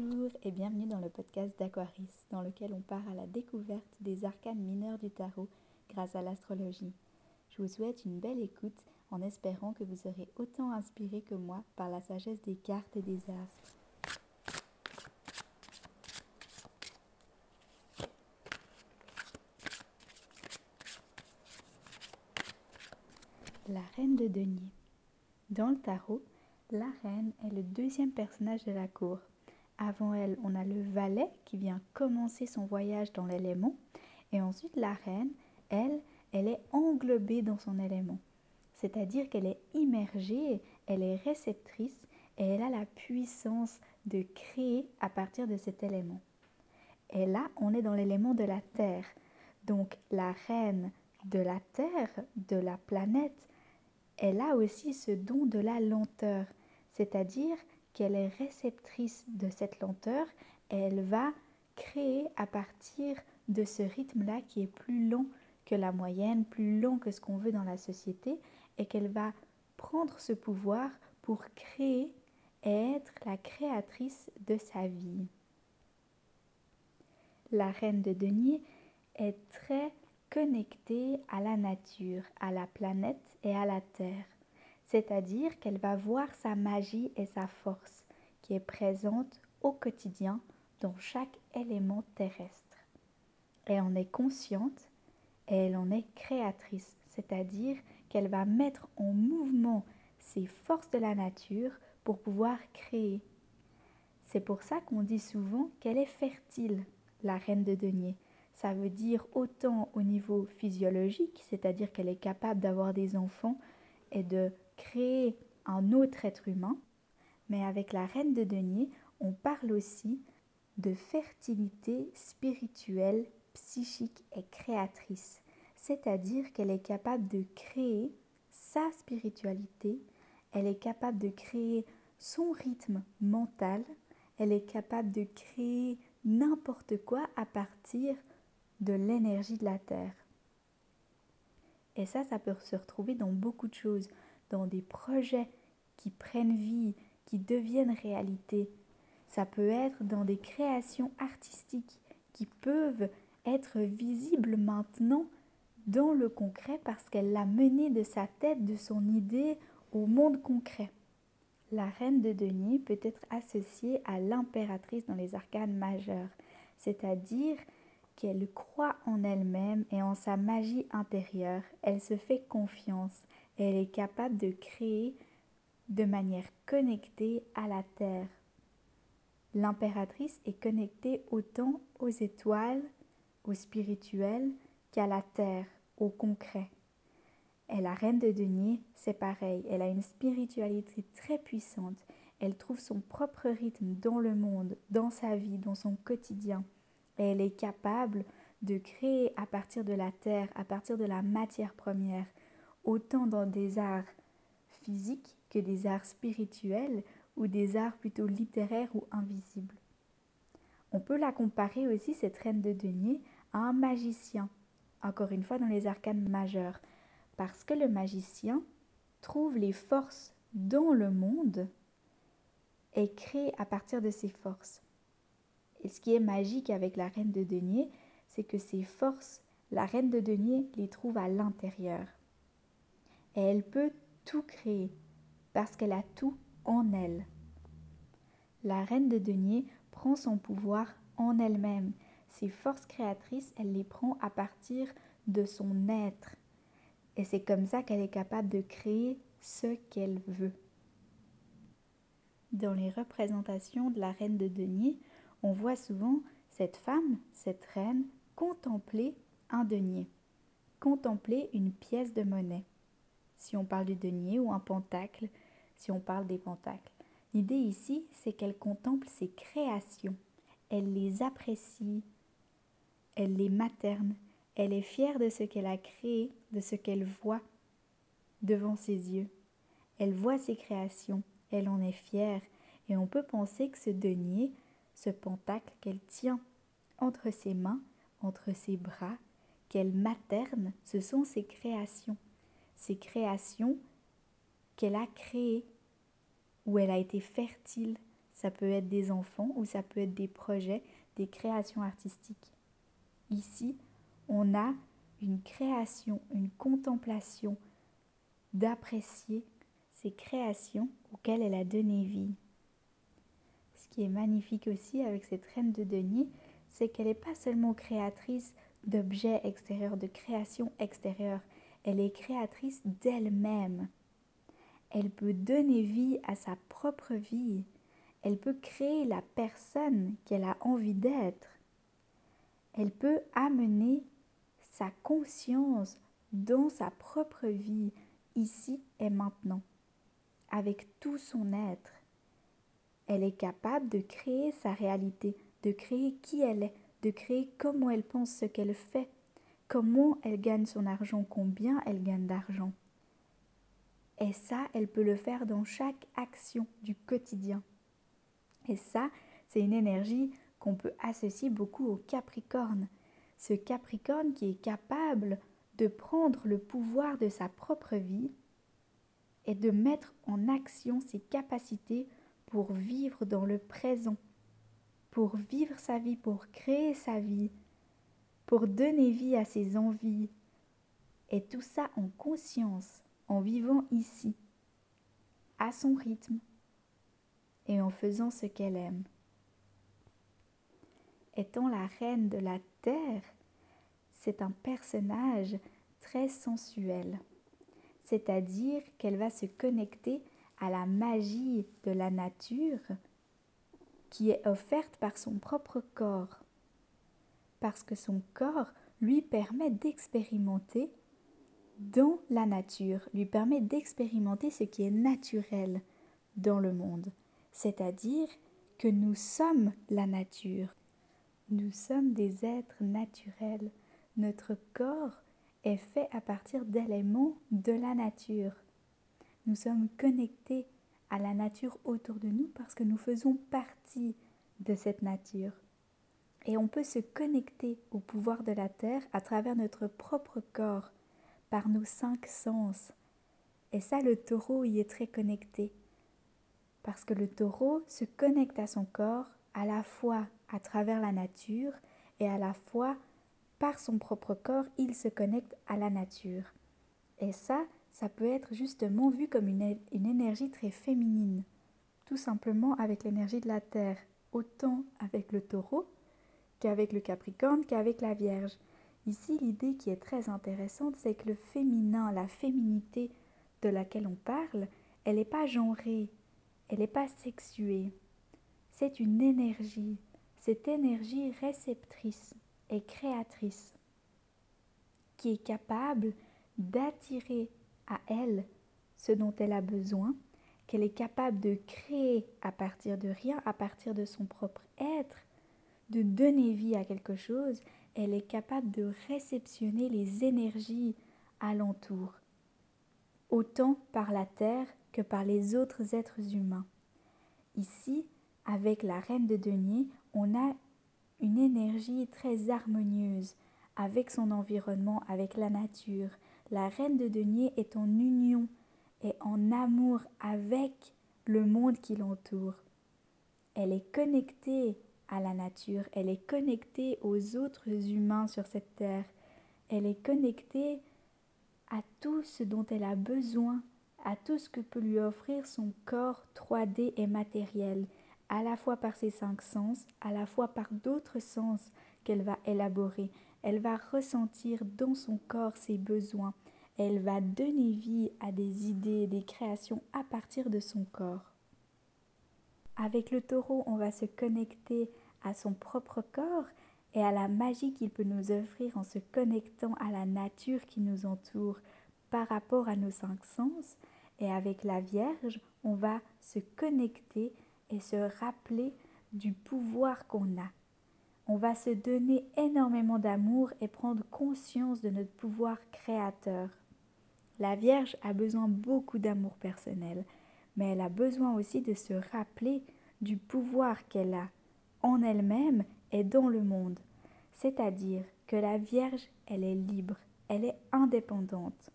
Bonjour et bienvenue dans le podcast d'Aquaris, dans lequel on part à la découverte des arcanes mineurs du tarot grâce à l'astrologie. Je vous souhaite une belle écoute en espérant que vous serez autant inspiré que moi par la sagesse des cartes et des astres. La reine de denier. Dans le tarot, la reine est le deuxième personnage de la cour. Avant elle, on a le valet qui vient commencer son voyage dans l'élément. Et ensuite, la reine, elle, elle est englobée dans son élément. C'est-à-dire qu'elle est immergée, elle est réceptrice et elle a la puissance de créer à partir de cet élément. Et là, on est dans l'élément de la Terre. Donc la reine de la Terre, de la planète, elle a aussi ce don de la lenteur, c'est-à-dire qu'elle est réceptrice de cette lenteur elle va créer à partir de ce rythme-là qui est plus lent que la moyenne, plus lent que ce qu'on veut dans la société, et qu'elle va prendre ce pouvoir pour créer et être la créatrice de sa vie. La reine de denier est très connectée à la nature, à la planète et à la terre, c'est-à-dire qu'elle va voir sa magie et sa force qui est présente au quotidien dans chaque élément terrestre. Et en est consciente et elle en est créatrice, c'est-à-dire qu'elle va mettre en mouvement ses forces de la nature pour pouvoir créer. C'est pour ça qu'on dit souvent qu'elle est fertile, la reine de denier. Ça veut dire autant au niveau physiologique, c'est-à-dire qu'elle est capable d'avoir des enfants et de créer un autre être humain, mais avec la reine de denier, on parle aussi de fertilité spirituelle, psychique et créatrice, c'est-à-dire qu'elle est capable de créer sa spiritualité, elle est capable de créer son rythme mental, elle est capable de créer n'importe quoi à partir de l'énergie de la Terre. Et ça, ça peut se retrouver dans beaucoup de choses, dans des projets qui prennent vie, qui deviennent réalité. Ça peut être dans des créations artistiques qui peuvent être visibles maintenant dans le concret parce qu'elle l'a mené de sa tête, de son idée au monde concret. La reine de denier peut être associée à l'impératrice dans les arcanes majeures, c'est-à-dire qu'elle croit en elle-même et en sa magie intérieure, elle se fait confiance elle est capable de créer de manière connectée à la Terre. L'impératrice est connectée autant aux étoiles, au spirituel, qu'à la Terre, au concret. Et la reine de denier, c'est pareil, elle a une spiritualité très puissante, elle trouve son propre rythme dans le monde, dans sa vie, dans son quotidien elle est capable de créer à partir de la terre, à partir de la matière première, autant dans des arts physiques que des arts spirituels ou des arts plutôt littéraires ou invisibles. On peut la comparer aussi, cette reine de denier, à un magicien, encore une fois dans les arcanes majeures, parce que le magicien trouve les forces dans le monde et crée à partir de ces forces. Et ce qui est magique avec la reine de denier, c'est que ses forces, la reine de denier les trouve à l'intérieur. Et elle peut tout créer parce qu'elle a tout en elle. La reine de denier prend son pouvoir en elle-même. Ses forces créatrices, elle les prend à partir de son être. Et c'est comme ça qu'elle est capable de créer ce qu'elle veut. Dans les représentations de la reine de denier, on voit souvent cette femme, cette reine, contempler un denier, contempler une pièce de monnaie. Si on parle du denier ou un pentacle, si on parle des pentacles. L'idée ici, c'est qu'elle contemple ses créations, elle les apprécie, elle les materne, elle est fière de ce qu'elle a créé, de ce qu'elle voit devant ses yeux. Elle voit ses créations, elle en est fière, et on peut penser que ce denier ce pentacle qu'elle tient entre ses mains, entre ses bras, qu'elle materne, ce sont ses créations, ses créations qu'elle a créées, où elle a été fertile, Ça peut être des enfants ou ça peut être des projets, des créations artistiques. Ici, on a une création, une contemplation d'apprécier ces créations auxquelles elle a donné vie. Ce qui est magnifique aussi avec cette reine de denier, c'est qu'elle n'est pas seulement créatrice d'objets extérieurs, de créations extérieures, elle est créatrice d'elle-même. Elle peut donner vie à sa propre vie. Elle peut créer la personne qu'elle a envie d'être. Elle peut amener sa conscience dans sa propre vie, ici et maintenant, avec tout son être. Elle est capable de créer sa réalité, de créer qui elle est, de créer comment elle pense ce qu'elle fait, comment elle gagne son argent, combien elle gagne d'argent? Et ça, elle peut le faire dans chaque action du quotidien. Et ça, c'est une énergie qu'on peut associer beaucoup au Capricorne. Ce Capricorne qui est capable de prendre le pouvoir de sa propre vie et de mettre en action ses capacités pour vivre dans le présent, pour vivre sa vie, pour créer sa vie, pour donner vie à ses envies. Et tout ça en conscience, en vivant ici, à son rythme et en faisant ce qu'elle aime. Étant la reine de la terre, c'est un personnage très sensuel, c'est-à-dire qu'elle va se connecter à la magie de la nature qui est offerte par son propre corps, parce que son corps lui permet d'expérimenter dans la nature, lui permet d'expérimenter ce qui est naturel dans le monde, c'est-à-dire que nous sommes la nature, nous sommes des êtres naturels, notre corps est fait à partir d'éléments de la nature. Nous sommes connectés à la nature autour de nous parce que nous faisons partie de cette nature. Et on peut se connecter au pouvoir de la terre à travers notre propre corps, par nos cinq sens. Et ça, le taureau y est très connecté. Parce que le taureau se connecte à son corps à la fois à travers la nature et à la fois par son propre corps, il se connecte à la nature. Et ça, ça peut être justement vu comme une, une énergie très féminine, tout simplement avec l'énergie de la Terre, autant avec le taureau qu'avec le capricorne qu'avec la Vierge. Ici, l'idée qui est très intéressante, c'est que le féminin, la féminité de laquelle on parle, elle n'est pas genrée, elle n'est pas sexuée. C'est une énergie, cette énergie réceptrice et créatrice qui est capable d'attirer à elle ce dont elle a besoin, qu'elle est capable de créer à partir de rien, à partir de son propre être, de donner vie à quelque chose elle est capable de réceptionner les énergies alentour, autant par la terre que par les autres êtres humains. Ici, avec la reine de denier, on a une énergie très harmonieuse avec son environnement, avec la nature. La reine de denier est en union et en amour avec le monde qui l'entoure. Elle est connectée à la nature, elle est connectée aux autres humains sur cette terre, elle est connectée à tout ce dont elle a besoin, à tout ce que peut lui offrir son corps 3D et matériel, à la fois par ses cinq sens, à la fois par d'autres sens qu'elle va élaborer. Elle va ressentir dans son corps ses besoins. Elle va donner vie à des idées, des créations à partir de son corps. Avec le taureau, on va se connecter à son propre corps et à la magie qu'il peut nous offrir en se connectant à la nature qui nous entoure par rapport à nos cinq sens. Et avec la Vierge, on va se connecter et se rappeler du pouvoir qu'on a. On va se donner énormément d'amour et prendre conscience de notre pouvoir créateur. La Vierge a besoin beaucoup d'amour personnel, mais elle a besoin aussi de se rappeler du pouvoir qu'elle a en elle-même et dans le monde. C'est-à-dire que la Vierge, elle est libre, elle est indépendante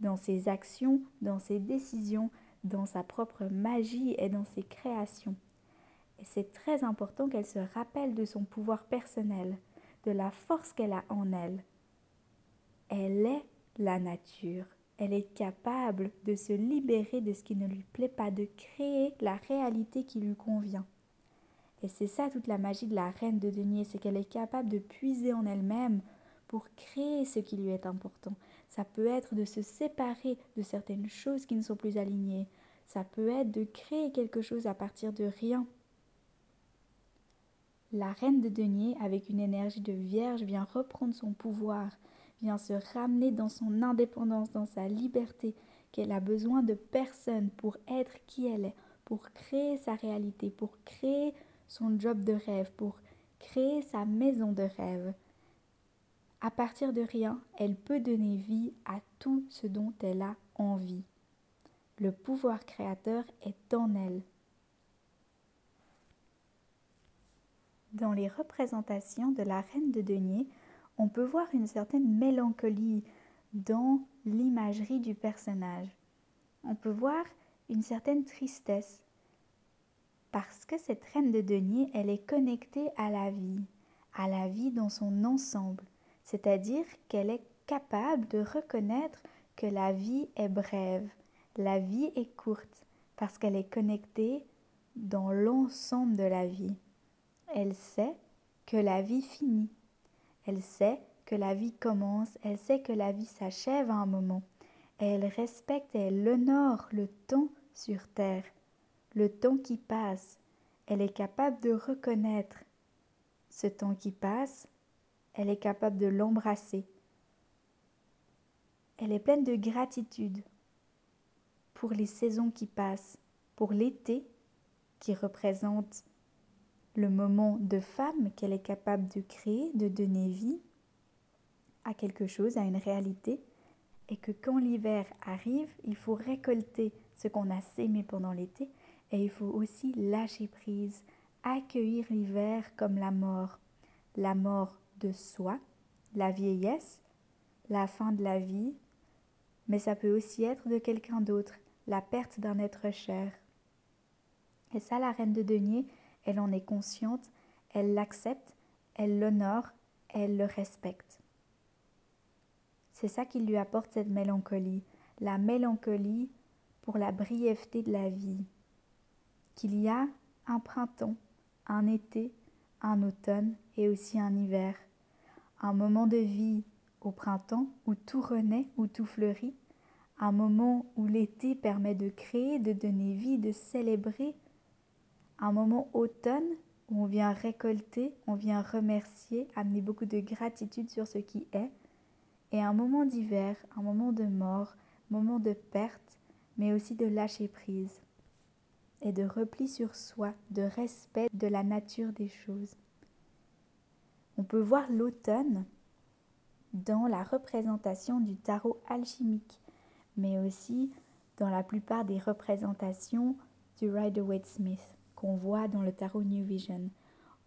dans ses actions, dans ses décisions, dans sa propre magie et dans ses créations. Et c'est très important qu'elle se rappelle de son pouvoir personnel, de la force qu'elle a en elle. Elle est la nature. Elle est capable de se libérer de ce qui ne lui plaît pas, de créer la réalité qui lui convient. Et c'est ça toute la magie de la reine de denier, c'est qu'elle est capable de puiser en elle-même pour créer ce qui lui est important. Ça peut être de se séparer de certaines choses qui ne sont plus alignées. Ça peut être de créer quelque chose à partir de rien. La reine de denier, avec une énergie de vierge, vient reprendre son pouvoir, vient se ramener dans son indépendance, dans sa liberté, qu'elle a besoin de personne pour être qui elle est, pour créer sa réalité, pour créer son job de rêve, pour créer sa maison de rêve. À partir de rien, elle peut donner vie à tout ce dont elle a envie. Le pouvoir créateur est en elle. Dans les représentations de la reine de denier, on peut voir une certaine mélancolie dans l'imagerie du personnage. On peut voir une certaine tristesse parce que cette reine de denier, elle est connectée à la vie, à la vie dans son ensemble, c'est-à-dire qu'elle est capable de reconnaître que la vie est brève, la vie est courte, parce qu'elle est connectée dans l'ensemble de la vie. Elle sait que la vie finit, elle sait que la vie commence, elle sait que la vie s'achève à un moment. Elle respecte et elle honore le temps sur Terre, le temps qui passe. Elle est capable de reconnaître ce temps qui passe, elle est capable de l'embrasser. Elle est pleine de gratitude pour les saisons qui passent, pour l'été qui représente le moment de femme qu'elle est capable de créer, de donner vie à quelque chose, à une réalité, et que quand l'hiver arrive, il faut récolter ce qu'on a sémé pendant l'été, et il faut aussi lâcher prise, accueillir l'hiver comme la mort, la mort de soi, la vieillesse, la fin de la vie, mais ça peut aussi être de quelqu'un d'autre, la perte d'un être cher. Et ça, la reine de denier, elle en est consciente, elle l'accepte, elle l'honore, elle le respecte. C'est ça qui lui apporte cette mélancolie, la mélancolie pour la brièveté de la vie. Qu'il y a un printemps, un été, un automne et aussi un hiver. Un moment de vie au printemps où tout renaît, où tout fleurit. Un moment où l'été permet de créer, de donner vie, de célébrer, un moment automne où on vient récolter, on vient remercier, amener beaucoup de gratitude sur ce qui est, et un moment d'hiver, un moment de mort, moment de perte, mais aussi de lâcher prise, et de repli sur soi, de respect de la nature des choses. On peut voir l'automne dans la représentation du tarot alchimique, mais aussi dans la plupart des représentations du Rider-Waite-Smith qu'on voit dans le tarot New Vision.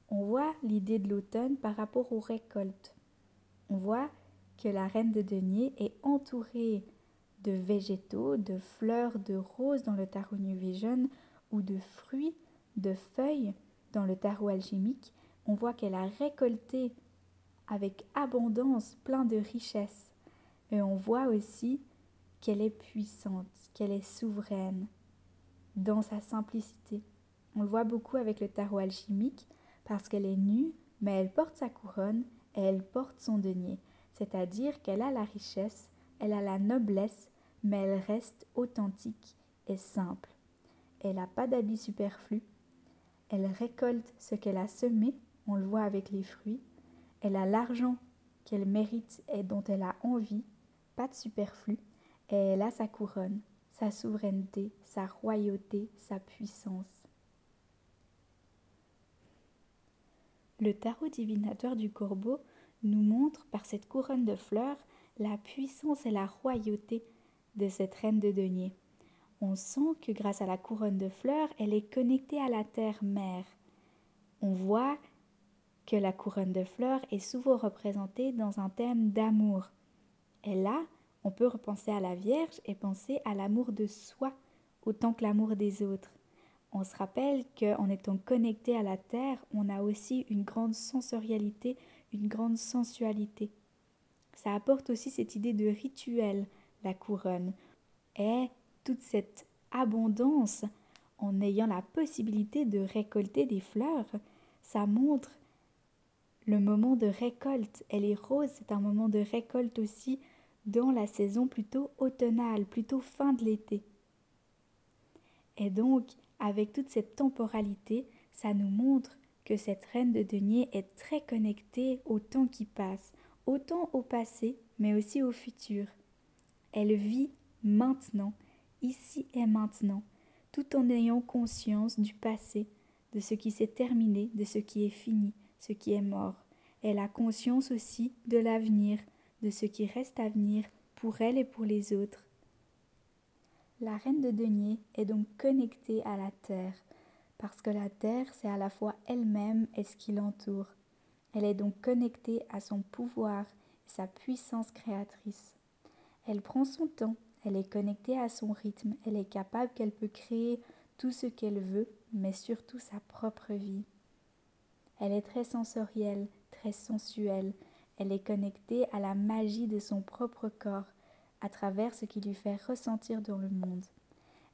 On voit l'idée de l'automne par rapport aux récoltes. On voit que la reine de denier est entourée de végétaux, de fleurs, de roses dans le tarot New Vision ou de fruits, de feuilles dans le tarot alchimique. On voit qu'elle a récolté avec abondance plein de richesses. Et on voit aussi qu'elle est puissante, qu'elle est souveraine dans sa simplicité. On le voit beaucoup avec le tarot alchimique parce qu'elle est nue, mais elle porte sa couronne et elle porte son denier, c'est-à-dire qu'elle a la richesse, elle a la noblesse, mais elle reste authentique et simple. Elle n'a pas d'habits superflus, elle récolte ce qu'elle a semé, on le voit avec les fruits, elle a l'argent qu'elle mérite et dont elle a envie, pas de superflu, et elle a sa couronne, sa souveraineté, sa royauté, sa puissance. Le tarot divinatoire du corbeau nous montre par cette couronne de fleurs la puissance et la royauté de cette reine de denier. On sent que grâce à la couronne de fleurs, elle est connectée à la terre-mère. On voit que la couronne de fleurs est souvent représentée dans un thème d'amour. Et là, on peut repenser à la Vierge et penser à l'amour de soi autant que l'amour des autres. On se rappelle qu'en étant connecté à la terre, on a aussi une grande sensorialité, une grande sensualité. Ça apporte aussi cette idée de rituel, la couronne. Et toute cette abondance, en ayant la possibilité de récolter des fleurs, ça montre le moment de récolte. Et les roses, c'est un moment de récolte aussi dans la saison plutôt automnale, plutôt fin de l'été. Et donc, avec toute cette temporalité, ça nous montre que cette reine de denier est très connectée au temps qui passe, autant au passé, mais aussi au futur. Elle vit maintenant, ici et maintenant, tout en ayant conscience du passé, de ce qui s'est terminé, de ce qui est fini, ce qui est mort. Elle a conscience aussi de l'avenir, de ce qui reste à venir pour elle et pour les autres. La reine de denier est donc connectée à la terre, parce que la terre, c'est à la fois elle-même et ce qui l'entoure. Elle est donc connectée à son pouvoir sa puissance créatrice. Elle prend son temps, elle est connectée à son rythme, elle est capable qu'elle peut créer tout ce qu'elle veut, mais surtout sa propre vie. Elle est très sensorielle, très sensuelle, elle est connectée à la magie de son propre corps, à travers ce qui lui fait ressentir dans le monde.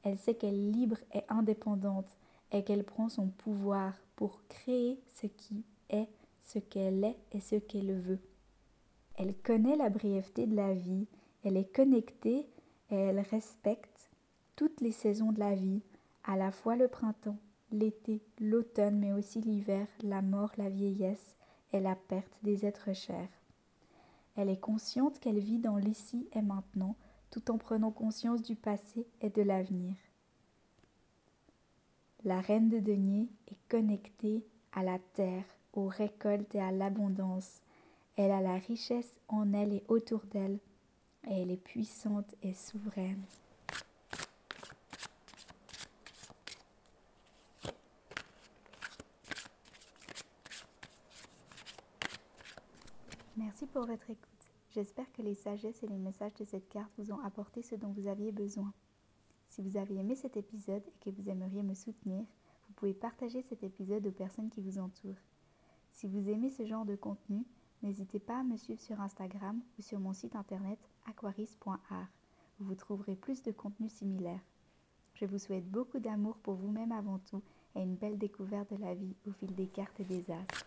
Elle sait qu'elle est libre et indépendante et qu'elle prend son pouvoir pour créer ce qui est, ce qu'elle est et ce qu'elle veut. Elle connaît la brièveté de la vie, elle est connectée et elle respecte toutes les saisons de la vie, à la fois le printemps, l'été, l'automne, mais aussi l'hiver, la mort, la vieillesse et la perte des êtres chers. Elle est consciente qu'elle vit dans l'ici et maintenant, tout en prenant conscience du passé et de l'avenir. La reine de denier est connectée à la terre, aux récoltes et à l'abondance. Elle a la richesse en elle et autour d'elle, et elle est puissante et souveraine. Pour votre écoute. J'espère que les sagesses et les messages de cette carte vous ont apporté ce dont vous aviez besoin. Si vous avez aimé cet épisode et que vous aimeriez me soutenir, vous pouvez partager cet épisode aux personnes qui vous entourent. Si vous aimez ce genre de contenu, n'hésitez pas à me suivre sur Instagram ou sur mon site internet aquaris.art vous trouverez plus de contenu similaire. Je vous souhaite beaucoup d'amour pour vous-même avant tout et une belle découverte de la vie au fil des cartes et des astres.